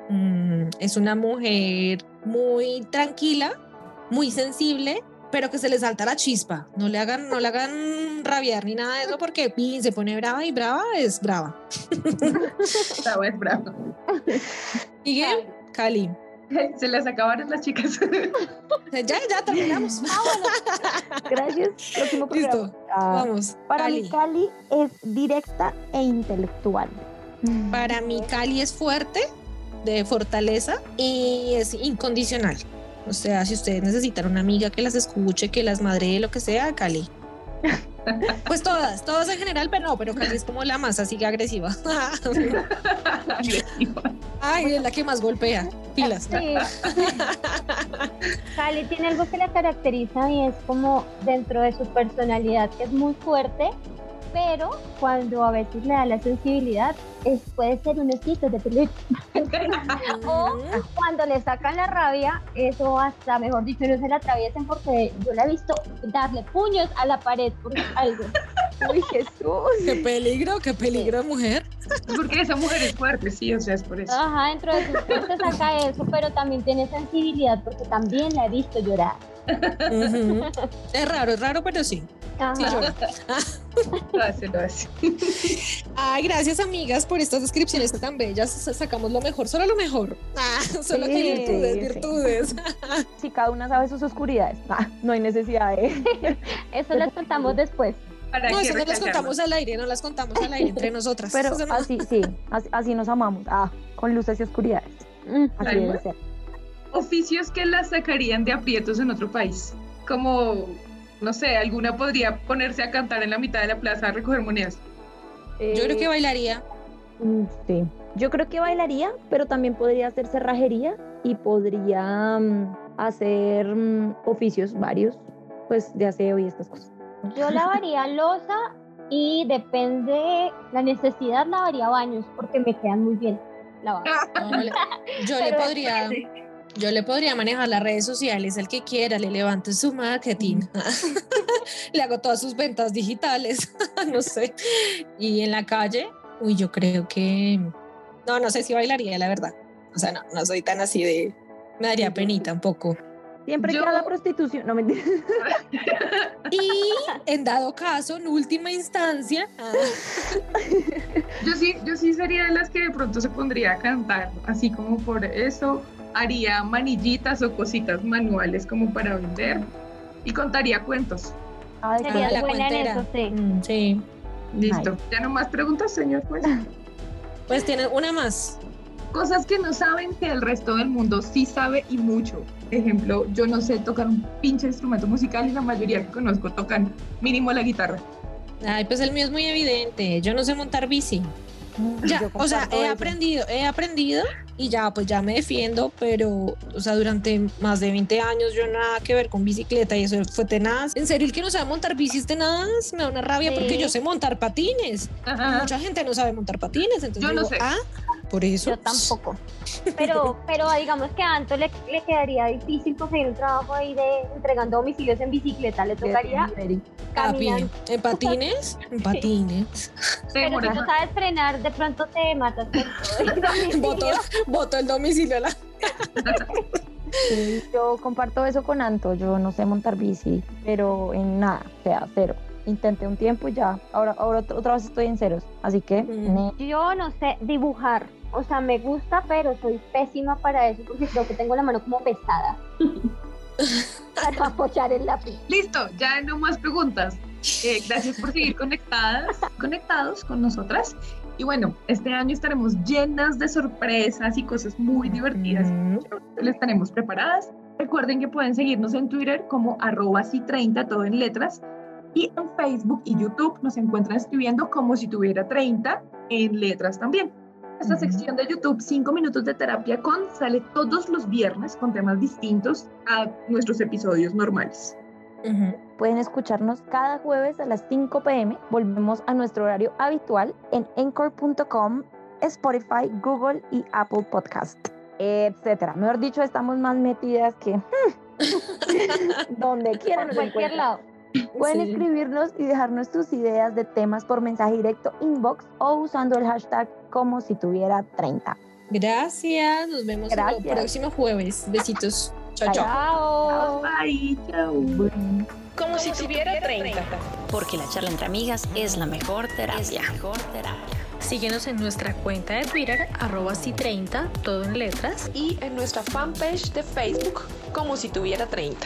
mm, es una mujer muy tranquila, muy sensible, pero que se le salta la chispa. No le hagan, no le hagan rabiar ni nada de eso porque pin, se pone brava y brava es brava. Esta vez bravo. Sigue Cali. (laughs) Se les acabaron las chicas. (laughs) Ya, ya terminamos. (laughs) Gracias. Próximo programa. Listo, Ah, vamos. para Cali. mí, Cali es directa e intelectual. Para mí, Cali es fuerte, de fortaleza y es incondicional. O sea, si ustedes necesitan una amiga que las escuche, que las madre, lo que sea, Cali. Pues todas, todas en general, pero no, pero Cali es como la más así agresiva. Ay, es la que más golpea. Pilas. Sí. Cali tiene algo que la caracteriza y es como dentro de su personalidad que es muy fuerte, pero cuando a veces le da la sensibilidad, es, puede ser un esquito de peluche. (laughs) o cuando le sacan la rabia, eso hasta, mejor dicho, no se la atraviesen porque yo la he visto darle puños a la pared por algo. (laughs) Uy, Jesús. Qué peligro, qué peligro, mujer. Porque esa mujer es fuerte, sí, o sea, es por eso. Ajá, dentro de sus se saca eso, pero también tiene sensibilidad porque también la he visto llorar. Es raro, es raro, pero sí. (laughs) Lo hace, lo hace. Ay, gracias amigas por estas descripciones tan bellas. Sacamos lo mejor, solo lo mejor. Ah, (laughs) solo que Sí, virtudes, sí. virtudes. Si cada una sabe sus oscuridades, ah, no hay necesidad de. (laughs) Eso les contamos después. ¿Para No, eso no las contamos al aire, no las contamos al aire entre nosotras. Pero no- así, sí, así, así nos amamos. Ah, con luces y oscuridades. Mm. Así debe ser. Oficios que las sacarían de aprietos en otro país. Como, no sé, alguna podría ponerse a cantar en la mitad de la plaza a recoger monedas. Yo creo que Eh, bailaría. Mm, Sí. Yo creo que bailaría, pero también podría hacer cerrajería y podría mm, hacer mm, oficios varios, pues de aseo y estas cosas. Yo lavaría losa y depende la necesidad lavaría baños porque me quedan muy bien lavados. No, le- yo le (laughs) podría, yo le podría manejar las redes sociales al que quiera, le levanto su marketing, (laughs) le hago todas sus ventas digitales, (laughs) no sé. Y en la calle, uy, yo creo que no, no sé si bailaría, la verdad. O sea, no, no soy tan así de, me daría penita un poco. Siempre Yo- queda la prostitución, no mentiras. (laughs) Y en dado caso, en última instancia, ah, Yo sí, yo sí sería de las que de pronto se pondría a cantar, así como por eso haría manillitas o cositas manuales como para vender y contaría cuentos. Ay, Ah, Serías la buena en cuentera. eso, sí. mm, sí. Listo. Ya no más preguntas, señor juez. (laughs) Pues tiene una más. Cosas que no saben que el resto del mundo sí sabe y mucho. Ejemplo, yo no sé tocar un pinche instrumento musical y la mayoría que conozco tocan mínimo la guitarra. Ay, pues el mío es muy evidente. Yo no sé montar bici. Mm, Ya, o sea, he eso. aprendido, he aprendido y ya, pues ya me defiendo, pero, o sea, durante más de 20 años yo nada que ver con bicicleta y eso fue tenaz. En serio, el que no sabe montar bici es tenaz, me da una rabia porque yo sé montar patines. Ajá. Mucha gente no sabe montar patines, entonces Yo no sé. ah, por eso. Yo tampoco. (laughs) Pero, pero digamos que a Anto le, le quedaría difícil conseguir un trabajo ahí de entregando domicilios en bicicleta. Le tocaría Delivery. A pie. caminando. En patines, (laughs) en patines. Pero si no sabes frenar, de pronto te matas (laughs) domicilio. Voto, el domicilio a la Sí, yo comparto eso con Anto. Yo no sé montar bici, pero en nada, o sea, cero. Intenté un tiempo y ya. Ahora, ahora ot- otra vez estoy en ceros. Así que, Mm. Yo no sé dibujar. O sea, me gusta, pero soy pésima para eso porque creo que tengo la mano como pesada. (laughs) para apoyar el lápiz. Listo, ya no más preguntas. Eh, gracias por seguir conectadas, conectados con nosotras. Y bueno, este año estaremos llenas de sorpresas y cosas muy divertidas. Mm. Les tenemos preparadas. Recuerden que pueden seguirnos en Twitter como arroba si30, todo en letras. Y en Facebook y YouTube nos encuentran escribiendo como si tuviera 30 en letras también. Esta sección de YouTube, 5 minutos de terapia con, sale todos los viernes con temas distintos a nuestros episodios normales. Pueden escucharnos cada jueves a las 5 pm. Volvemos a nuestro horario habitual en anchor.com, Spotify, Google y Apple Podcast, etcétera. Mejor dicho, estamos más metidas que hmm, (laughs) donde quieran. Por cualquier lado. Pueden Sí. escribirnos y dejarnos tus ideas de temas por mensaje directo inbox o usando el hashtag como si tuviera 30. Gracias, nos vemos el próximo jueves. Besitos. Chao, chao. Chao. Bye, chao. Como, si tuviera 30. Porque la charla entre amigas es la mejor terapia. mejor terapia. Síguenos en nuestra cuenta de Twitter, arroba si30, todo en letras. Y en nuestra fanpage de Facebook, como si tuviera 30.